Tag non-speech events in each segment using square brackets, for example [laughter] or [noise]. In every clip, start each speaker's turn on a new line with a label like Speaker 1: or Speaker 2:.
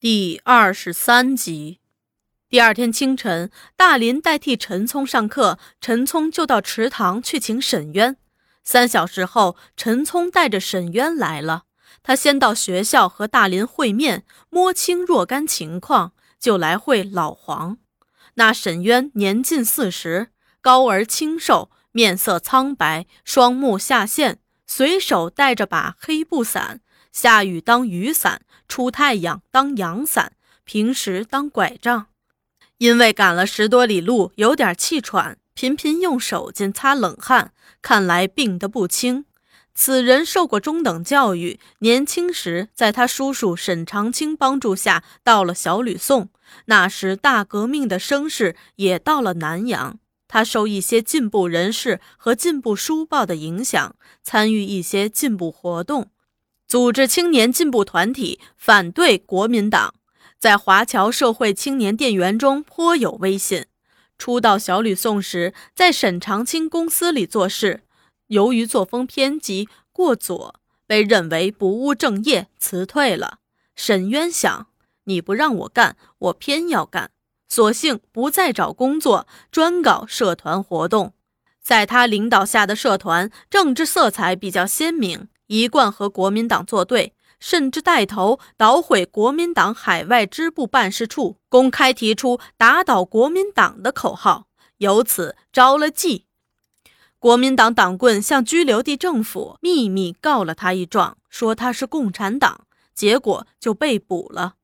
Speaker 1: 第二十三集，第二天清晨，大林代替陈聪上课，陈聪就到池塘去请沈渊。三小时后，陈聪带着沈渊来了。他先到学校和大林会面，摸清若干情况，就来会老黄。那沈渊年近四十，高而清瘦，面色苍白，双目下陷，随手带着把黑布伞。下雨当雨伞，出太阳当阳伞，平时当拐杖。因为赶了十多里路，有点气喘，频频用手巾擦冷汗，看来病得不轻。此人受过中等教育，年轻时在他叔叔沈长清帮助下到了小吕宋，那时大革命的声势也到了南阳。他受一些进步人士和进步书报的影响，参与一些进步活动。组织青年进步团体反对国民党，在华侨社会青年店员中颇有威信。初到小吕宋时，在沈长清公司里做事，由于作风偏激过左，被认为不务正业，辞退了。沈渊想：你不让我干，我偏要干，索性不再找工作，专搞社团活动。在他领导下的社团，政治色彩比较鲜明。一贯和国民党作对，甚至带头捣毁国民党海外支部办事处，公开提出打倒国民党的口号，由此招了忌。国民党党棍向居留地政府秘密告了他一状，说他是共产党，结果就被捕了。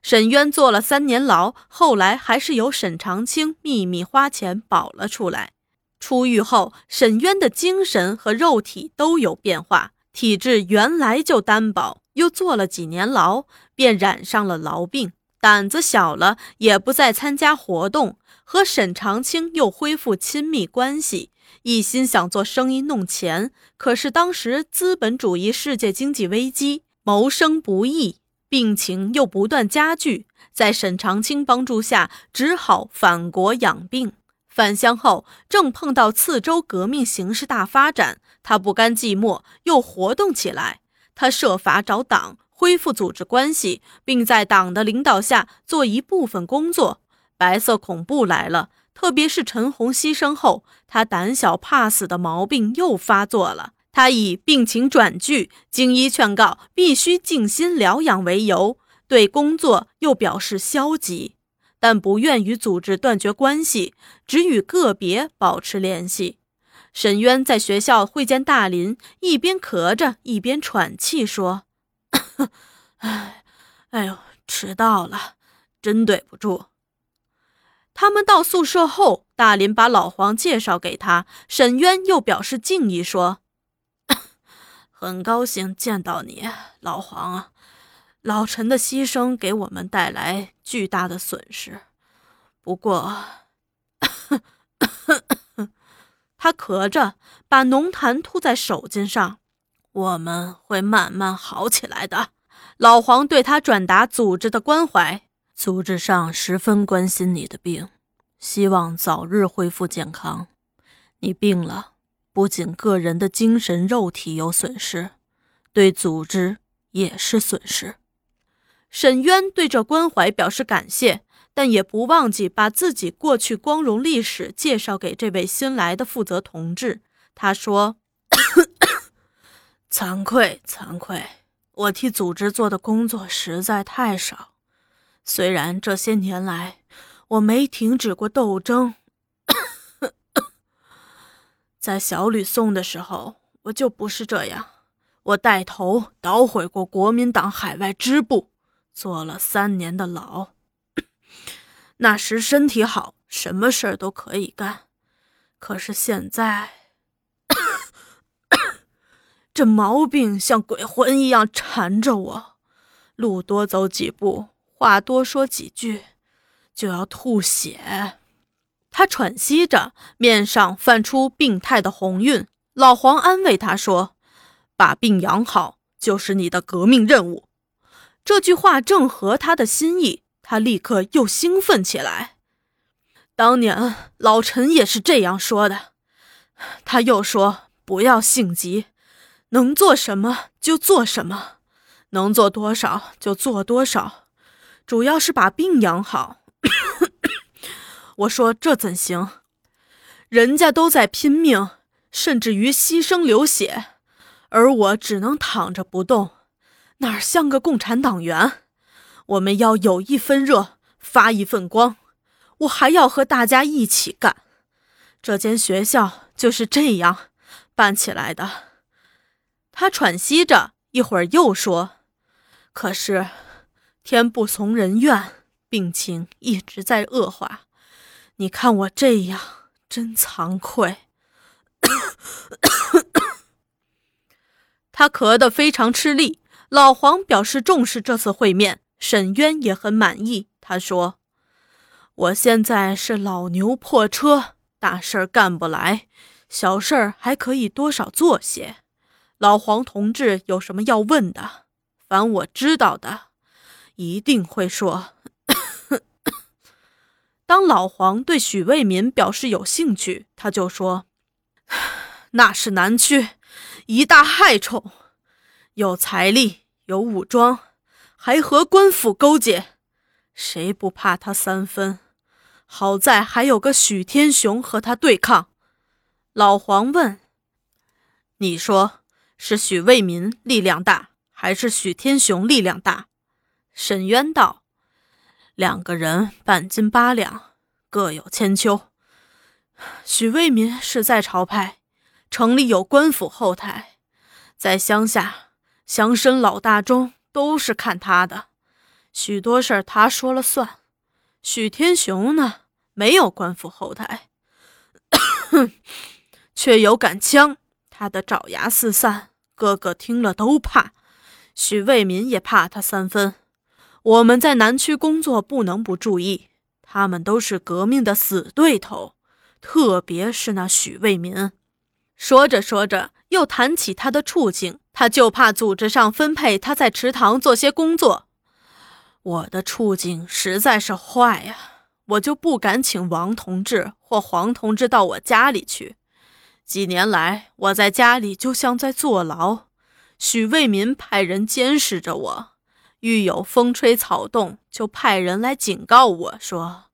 Speaker 1: 沈渊坐了三年牢，后来还是由沈长清秘密花钱保了出来。出狱后，沈渊的精神和肉体都有变化。体质原来就单薄，又坐了几年牢，便染上了痨病，胆子小了，也不再参加活动，和沈长清又恢复亲密关系，一心想做生意弄钱。可是当时资本主义世界经济危机，谋生不易，病情又不断加剧，在沈长清帮助下，只好返国养病。返乡后，正碰到次州革命形势大发展，他不甘寂寞，又活动起来。他设法找党恢复组织关系，并在党的领导下做一部分工作。白色恐怖来了，特别是陈红牺牲后，他胆小怕死的毛病又发作了。他以病情转剧、经医劝告必须静心疗养为由，对工作又表示消极。但不愿与组织断绝关系，只与个别保持联系。沈渊在学校会见大林，一边咳着，一边喘气说：“哎，哎呦，迟到了，真对不住。”他们到宿舍后，大林把老黄介绍给他，沈渊又表示敬意说：“很高兴见到你，老黄啊。”老陈的牺牲给我们带来巨大的损失，不过，[coughs] 他咳着，把浓痰吐在手巾上。我们会慢慢好起来的。老黄对他转达组织的关怀，组织上十分关心你的病，希望早日恢复健康。你病了，不仅个人的精神肉体有损失，对组织也是损失。沈渊对这关怀表示感谢，但也不忘记把自己过去光荣历史介绍给这位新来的负责同志。他说：“ [coughs] 惭愧，惭愧，我替组织做的工作实在太少。虽然这些年来我没停止过斗争，[coughs] 在小吕宋的时候，我就不是这样。我带头捣毁过国民党海外支部。”坐了三年的牢，那时身体好，什么事儿都可以干。可是现在，这毛病像鬼魂一样缠着我，路多走几步，话多说几句，就要吐血。他喘息着，面上泛出病态的红晕。老黄安慰他说：“把病养好，就是你的革命任务。”这句话正合他的心意，他立刻又兴奋起来。当年老陈也是这样说的。他又说：“不要性急，能做什么就做什么，能做多少就做多少。主要是把病养好。[coughs] 我说这怎行？人家都在拼命，甚至于牺牲流血，而我只能躺着不动，哪像个共产党员？我们要有一分热，发一份光。我还要和大家一起干。这间学校就是这样办起来的。他喘息着，一会儿又说：“可是天不从人愿，病情一直在恶化。你看我这样，真惭愧。[coughs] ”他咳得非常吃力。老黄表示重视这次会面，沈渊也很满意。他说：“我现在是老牛破车，大事儿干不来，小事儿还可以多少做些。”老黄同志有什么要问的？凡我知道的，一定会说。[coughs] 当老黄对许卫民表示有兴趣，他就说：“那是南区一大害虫，有财力，有武装，还和官府勾结，谁不怕他三分？好在还有个许天雄和他对抗。”老黄问：“你说？”是许卫民力量大，还是许天雄力量大？沈渊道：“两个人半斤八两，各有千秋。许卫民是在朝派，城里有官府后台；在乡下，乡绅老大中都是看他的，许多事儿他说了算。许天雄呢，没有官府后台，[coughs] 却有杆枪。”他的爪牙四散，个个听了都怕。许卫民也怕他三分。我们在南区工作，不能不注意。他们都是革命的死对头，特别是那许卫民。说着说着，又谈起他的处境，他就怕组织上分配他在池塘做些工作。我的处境实在是坏呀，我就不敢请王同志或黄同志到我家里去。几年来，我在家里就像在坐牢。许卫民派人监视着我，遇有风吹草动，就派人来警告我说：“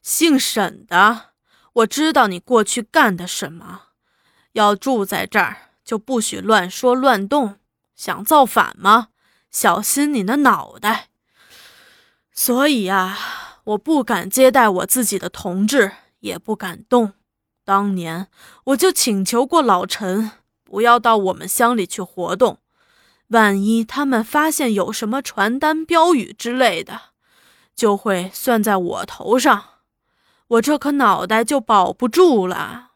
Speaker 1: 姓沈的，我知道你过去干的什么。要住在这儿，就不许乱说乱动。想造反吗？小心你的脑袋。”所以啊，我不敢接待我自己的同志，也不敢动。当年我就请求过老陈，不要到我们乡里去活动，万一他们发现有什么传单、标语之类的，就会算在我头上，我这颗脑袋就保不住了。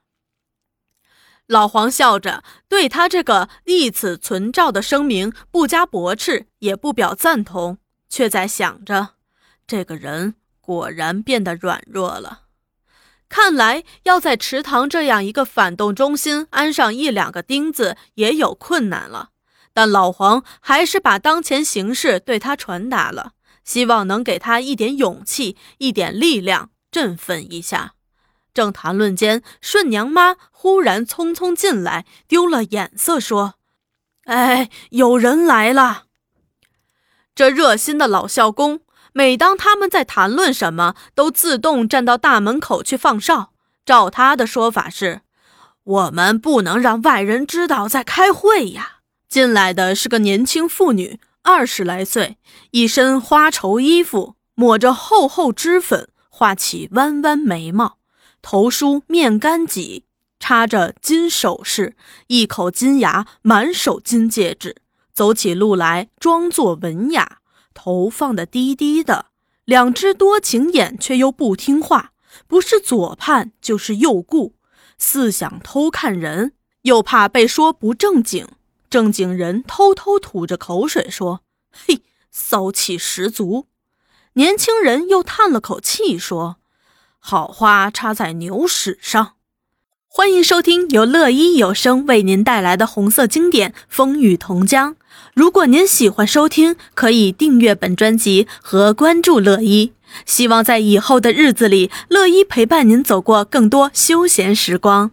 Speaker 1: 老黄笑着，对他这个立此存照的声明不加驳斥，也不表赞同，却在想着，这个人果然变得软弱了。看来要在池塘这样一个反动中心安上一两个钉子也有困难了，但老黄还是把当前形势对他传达了，希望能给他一点勇气、一点力量，振奋一下。正谈论间，顺娘妈忽然匆匆进来，丢了眼色，说：“哎，有人来了。”这热心的老校工。每当他们在谈论什么，都自动站到大门口去放哨。照他的说法是，我们不能让外人知道在开会呀。进来的是个年轻妇女，二十来岁，一身花绸衣服，抹着厚厚脂粉，画起弯弯眉毛，头梳面干髻，插着金首饰，一口金牙，满手金戒指，走起路来装作文雅。头放得低低的，两只多情眼却又不听话，不是左盼就是右顾，似想偷看人，又怕被说不正经。正经人偷偷吐着口水说：“嘿，骚气十足。”年轻人又叹了口气说：“好花插在牛屎上。”欢迎收听由乐一有声为您带来的红色经典《风雨同江》。如果您喜欢收听，可以订阅本专辑和关注乐一。希望在以后的日子里，乐一陪伴您走过更多休闲时光。